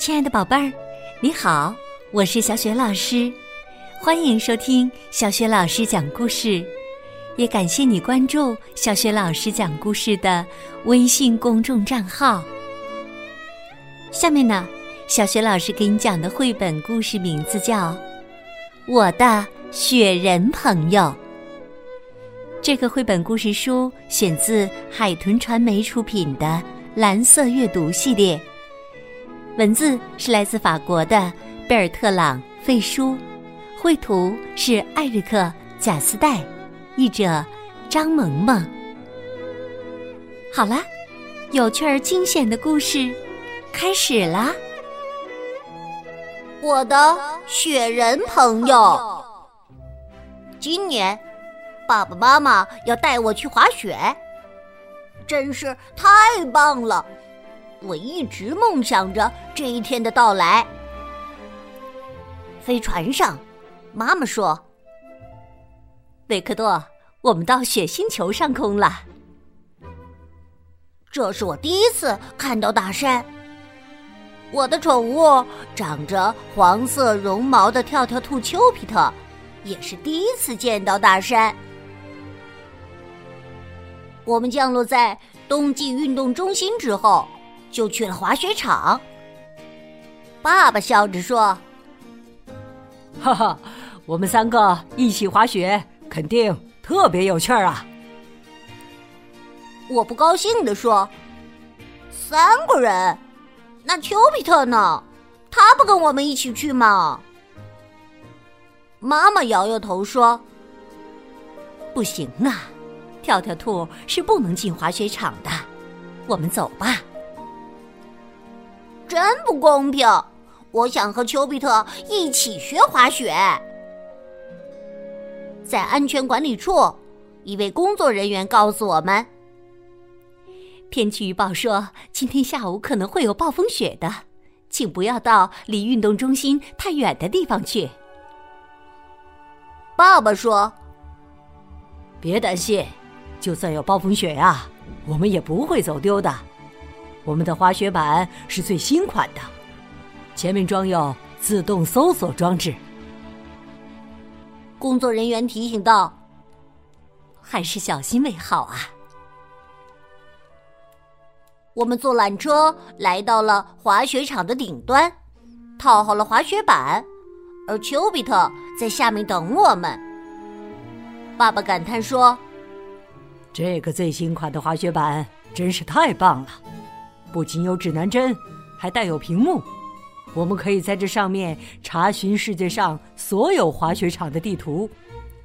亲爱的宝贝儿，你好，我是小雪老师，欢迎收听小雪老师讲故事，也感谢你关注小雪老师讲故事的微信公众账号。下面呢，小雪老师给你讲的绘本故事名字叫《我的雪人朋友》。这个绘本故事书选自海豚传媒出品的《蓝色阅读》系列。文字是来自法国的贝尔特朗·费舒，绘图是艾瑞克·贾斯代，译者张萌萌。好啦，有趣而惊险的故事开始啦！我的雪人朋友，今年爸爸妈妈要带我去滑雪，真是太棒了！我一直梦想着这一天的到来。飞船上，妈妈说：“维克多，我们到雪星球上空了。”这是我第一次看到大山。我的宠物长着黄色绒毛的跳跳兔丘比特，也是第一次见到大山。我们降落在冬季运动中心之后。就去了滑雪场。爸爸笑着说：“哈哈，我们三个一起滑雪，肯定特别有趣儿啊！”我不高兴地说：“三个人，那丘比特呢？他不跟我们一起去吗？”妈妈摇摇头说：“不行啊，跳跳兔是不能进滑雪场的。我们走吧。”真不公平！我想和丘比特一起学滑雪。在安全管理处，一位工作人员告诉我们：天气预报说今天下午可能会有暴风雪的，请不要到离运动中心太远的地方去。爸爸说：“别担心，就算有暴风雪呀，我们也不会走丢的。”我们的滑雪板是最新款的，前面装有自动搜索装置。工作人员提醒道：“还是小心为好啊。”我们坐缆车来到了滑雪场的顶端，套好了滑雪板，而丘比特在下面等我们。爸爸感叹说：“这个最新款的滑雪板真是太棒了。”不仅有指南针，还带有屏幕，我们可以在这上面查询世界上所有滑雪场的地图，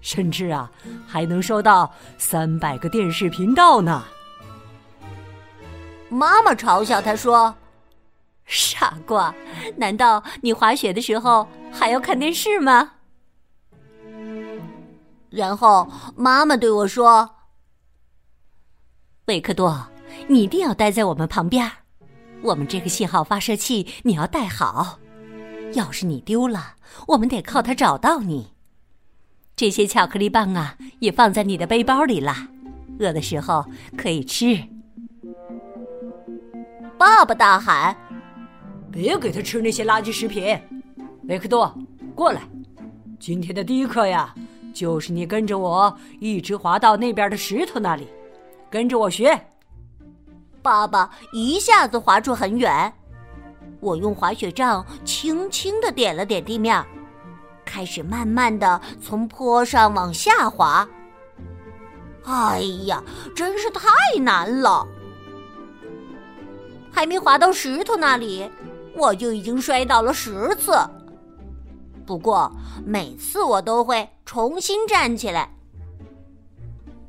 甚至啊，还能收到三百个电视频道呢。妈妈嘲笑他说：“傻瓜，难道你滑雪的时候还要看电视吗？”然后妈妈对我说：“维克多。”你一定要待在我们旁边，我们这个信号发射器你要带好。要是你丢了，我们得靠它找到你。这些巧克力棒啊，也放在你的背包里了，饿的时候可以吃。爸爸大喊：“别给他吃那些垃圾食品！”维克多，过来，今天的第一课呀，就是你跟着我一直滑到那边的石头那里，跟着我学。爸爸一下子滑出很远，我用滑雪杖轻轻的点了点地面，开始慢慢的从坡上往下滑。哎呀，真是太难了！还没滑到石头那里，我就已经摔倒了十次。不过每次我都会重新站起来。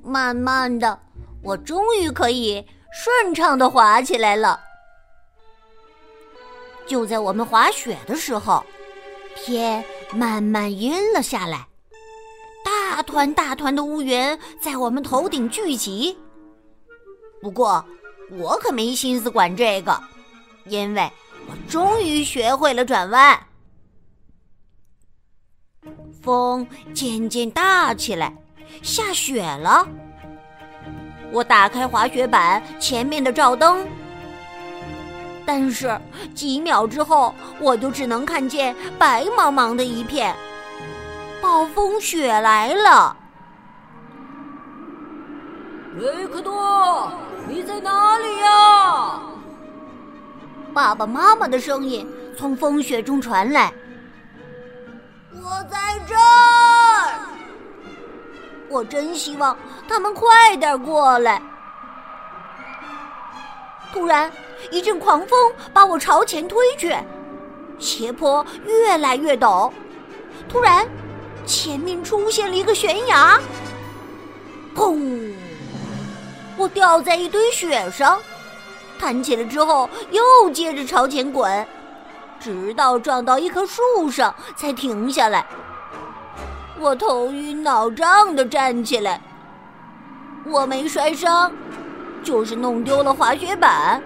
慢慢的，我终于可以。顺畅的滑起来了。就在我们滑雪的时候，天慢慢阴了下来，大团大团的乌云在我们头顶聚集。不过，我可没心思管这个，因为我终于学会了转弯。风渐渐大起来，下雪了。我打开滑雪板前面的照灯，但是几秒之后，我就只能看见白茫茫的一片。暴风雪来了！雷克多，你在哪里呀？爸爸妈妈的声音从风雪中传来。我在这儿。我真希望他们快点过来。突然，一阵狂风把我朝前推去，斜坡越来越陡。突然，前面出现了一个悬崖，砰！我掉在一堆雪上，弹起来之后又接着朝前滚，直到撞到一棵树上才停下来。我头晕脑胀的站起来，我没摔伤。就是弄丢了滑雪板，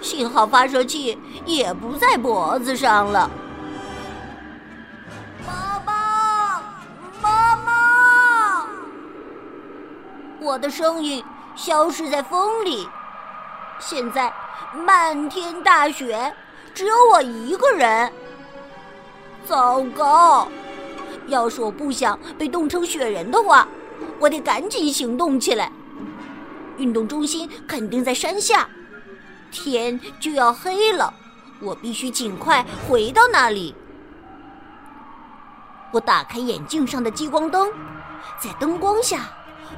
信号发射器也不在脖子上了。妈妈妈妈，我的声音消失在风里。现在漫天大雪，只有我一个人。糟糕！要是我不想被冻成雪人的话，我得赶紧行动起来。运动中心肯定在山下，天就要黑了，我必须尽快回到那里。我打开眼镜上的激光灯，在灯光下，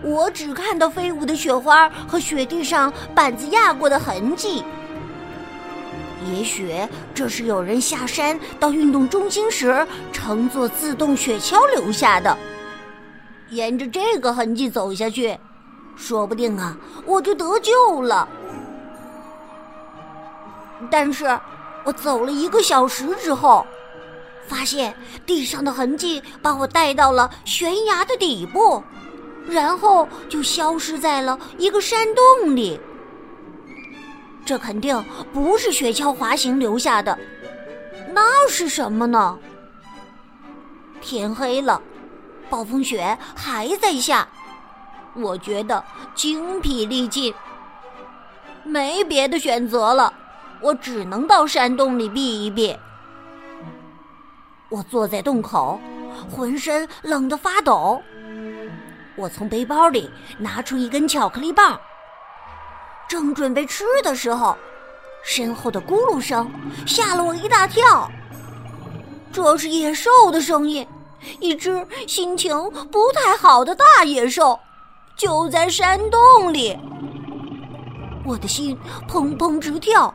我只看到飞舞的雪花和雪地上板子压过的痕迹。也许这是有人下山到运动中心时乘坐自动雪橇留下的。沿着这个痕迹走下去。说不定啊，我就得救了。但是，我走了一个小时之后，发现地上的痕迹把我带到了悬崖的底部，然后就消失在了一个山洞里。这肯定不是雪橇滑行留下的，那是什么呢？天黑了，暴风雪还在下。我觉得精疲力尽，没别的选择了，我只能到山洞里避一避。我坐在洞口，浑身冷得发抖。我从背包里拿出一根巧克力棒，正准备吃的时候，身后的咕噜声吓了我一大跳。这是野兽的声音，一只心情不太好的大野兽。就在山洞里，我的心砰砰直跳，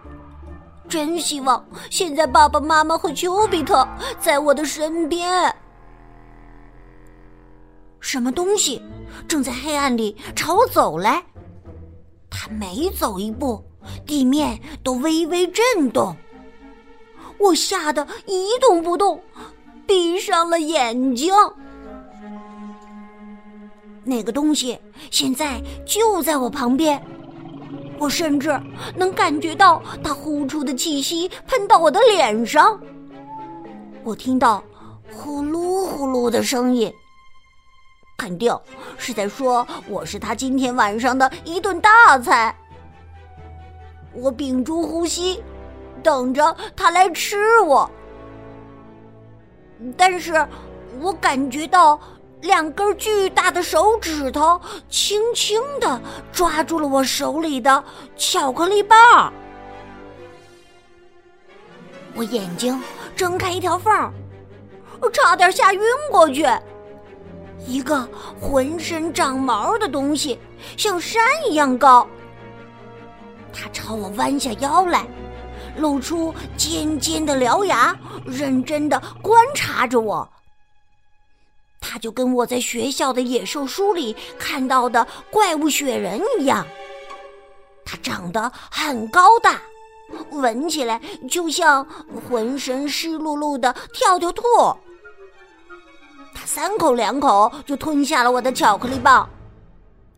真希望现在爸爸妈妈和丘比特在我的身边。什么东西正在黑暗里朝我走来？他每走一步，地面都微微震动。我吓得一动不动，闭上了眼睛。那个东西现在就在我旁边，我甚至能感觉到它呼出的气息喷到我的脸上。我听到呼噜呼噜的声音，肯定是在说我是他今天晚上的一顿大菜。我屏住呼吸，等着他来吃我，但是我感觉到。两根巨大的手指头轻轻的抓住了我手里的巧克力棒，我眼睛睁开一条缝儿，差点吓晕过去。一个浑身长毛的东西，像山一样高，它朝我弯下腰来，露出尖尖的獠牙，认真的观察着我。他就跟我在学校的野兽书里看到的怪物雪人一样，他长得很高大，闻起来就像浑身湿漉漉的跳跳兔。三口两口就吞下了我的巧克力棒，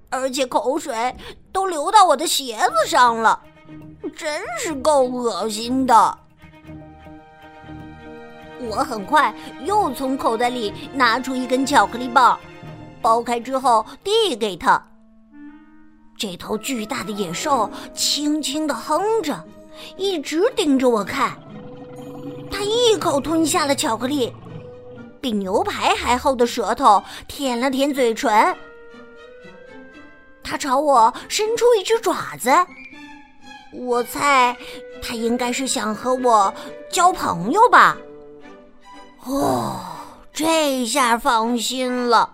而且口水都流到我的鞋子上了，真是够恶心的。我很快又从口袋里拿出一根巧克力棒，剥开之后递给他。这头巨大的野兽轻轻的哼着，一直盯着我看。他一口吞下了巧克力，比牛排还厚的舌头舔了舔嘴唇。他朝我伸出一只爪子，我猜他应该是想和我交朋友吧。哦，这下放心了。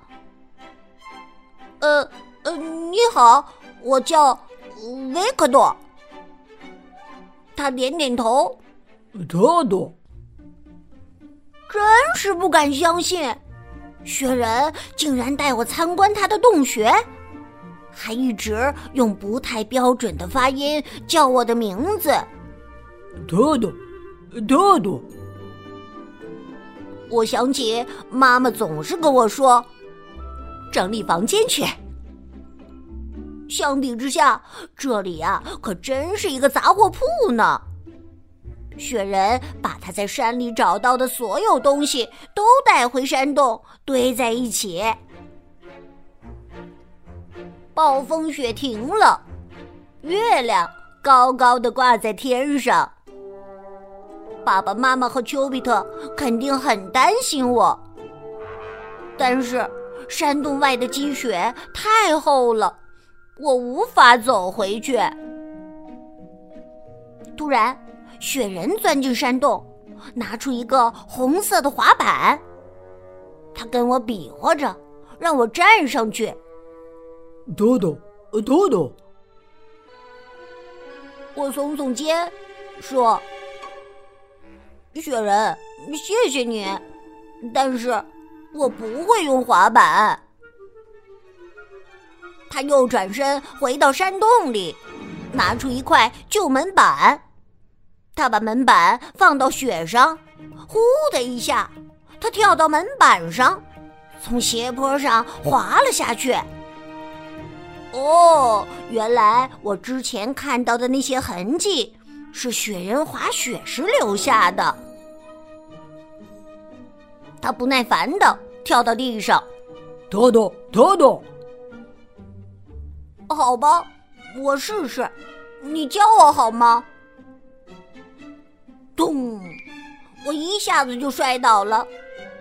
呃呃，你好，我叫维克多。他点点头。多多，真是不敢相信，雪人竟然带我参观他的洞穴，还一直用不太标准的发音叫我的名字。多多，多多。我想起妈妈总是跟我说：“整理房间去。”相比之下，这里呀可真是一个杂货铺呢。雪人把他在山里找到的所有东西都带回山洞，堆在一起。暴风雪停了，月亮高高的挂在天上。爸爸妈妈和丘比特肯定很担心我，但是山洞外的积雪太厚了，我无法走回去。突然。雪人钻进山洞，拿出一个红色的滑板。他跟我比划着，让我站上去。豆豆，豆豆。我耸耸肩，说：“雪人，谢谢你，但是我不会用滑板。”他又转身回到山洞里，拿出一块旧门板。他把门板放到雪上，呼的一下，他跳到门板上，从斜坡上滑了下去。哦，原来我之前看到的那些痕迹是雪人滑雪时留下的。他不耐烦的跳到地上，多多多多。好吧，我试试，你教我好吗？咚！我一下子就摔倒了，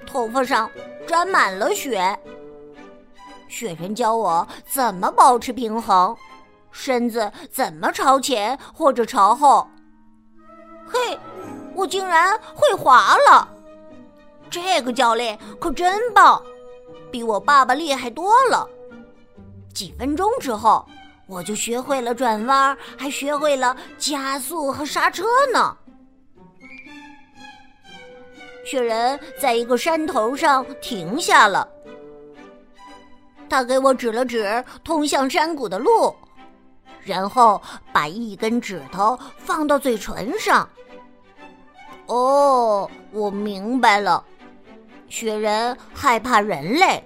头发上沾满了雪。雪人教我怎么保持平衡，身子怎么朝前或者朝后。嘿，我竟然会滑了！这个教练可真棒，比我爸爸厉害多了。几分钟之后，我就学会了转弯，还学会了加速和刹车呢。雪人在一个山头上停下了，他给我指了指通向山谷的路，然后把一根指头放到嘴唇上。哦，我明白了，雪人害怕人类，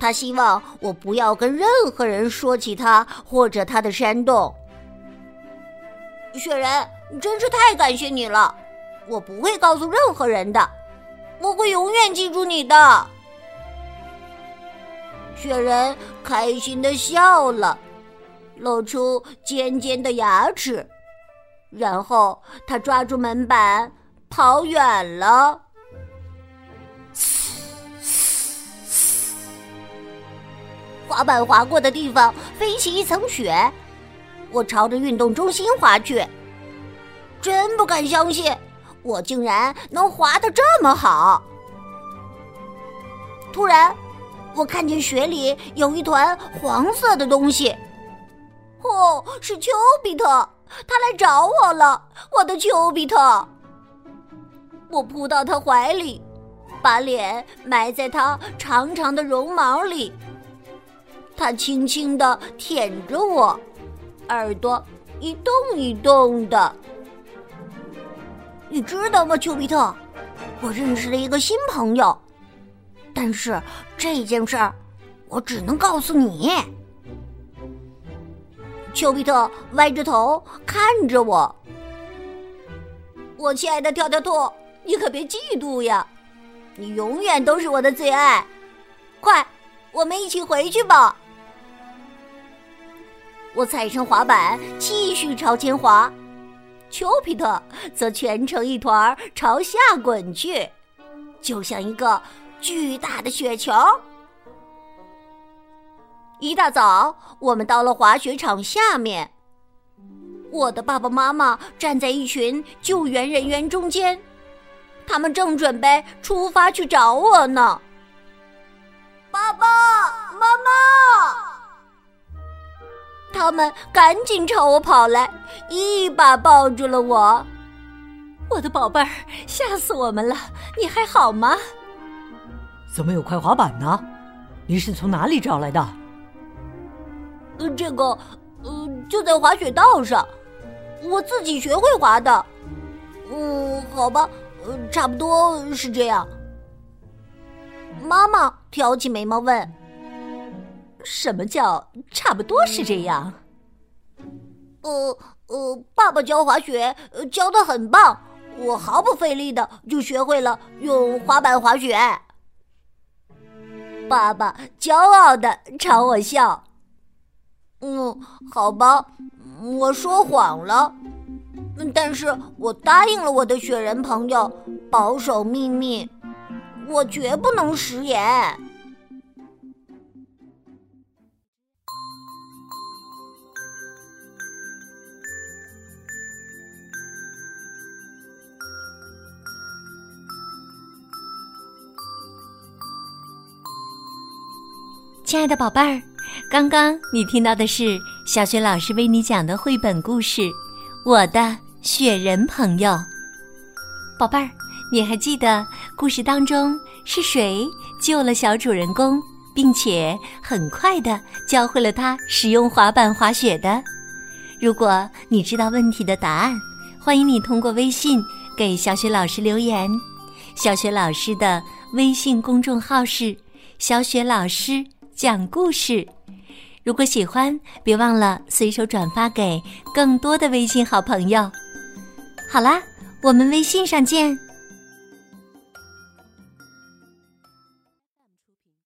他希望我不要跟任何人说起他或者他的山洞。雪人，真是太感谢你了，我不会告诉任何人的。我会永远记住你的。雪人开心的笑了，露出尖尖的牙齿，然后他抓住门板跑远了。滑板滑过的地方飞起一层雪，我朝着运动中心滑去，真不敢相信。我竟然能滑得这么好！突然，我看见雪里有一团黄色的东西。哦，是丘比特，他来找我了，我的丘比特！我扑到他怀里，把脸埋在他长长的绒毛里。他轻轻的舔着我，耳朵一动一动的。你知道吗，丘比特？我认识了一个新朋友，但是这件事儿我只能告诉你。丘比特歪着头看着我，我亲爱的跳跳兔，你可别嫉妒呀！你永远都是我的最爱。快，我们一起回去吧！我踩上滑板，继续朝前滑。丘比特则蜷成一团朝下滚去，就像一个巨大的雪球。一大早，我们到了滑雪场下面。我的爸爸妈妈站在一群救援人员中间，他们正准备出发去找我呢。爸爸妈妈，他们赶紧朝我跑来，一把抱住了我。我的宝贝儿，吓死我们了！你还好吗？怎么有块滑板呢？你是从哪里找来的？呃，这个，呃，就在滑雪道上，我自己学会滑的。嗯，好吧，呃，差不多是这样。妈妈挑起眉毛问：“什么叫差不多是这样？”呃呃，爸爸教滑雪教的很棒，我毫不费力的就学会了用滑板滑雪。爸爸骄傲的朝我笑。嗯，好吧，我说谎了，但是我答应了我的雪人朋友，保守秘密，我绝不能食言。亲爱的宝贝儿。刚刚你听到的是小雪老师为你讲的绘本故事《我的雪人朋友》。宝贝儿，你还记得故事当中是谁救了小主人公，并且很快的教会了他使用滑板滑雪的？如果你知道问题的答案，欢迎你通过微信给小雪老师留言。小雪老师的微信公众号是“小雪老师讲故事”。如果喜欢，别忘了随手转发给更多的微信好朋友。好啦，我们微信上见。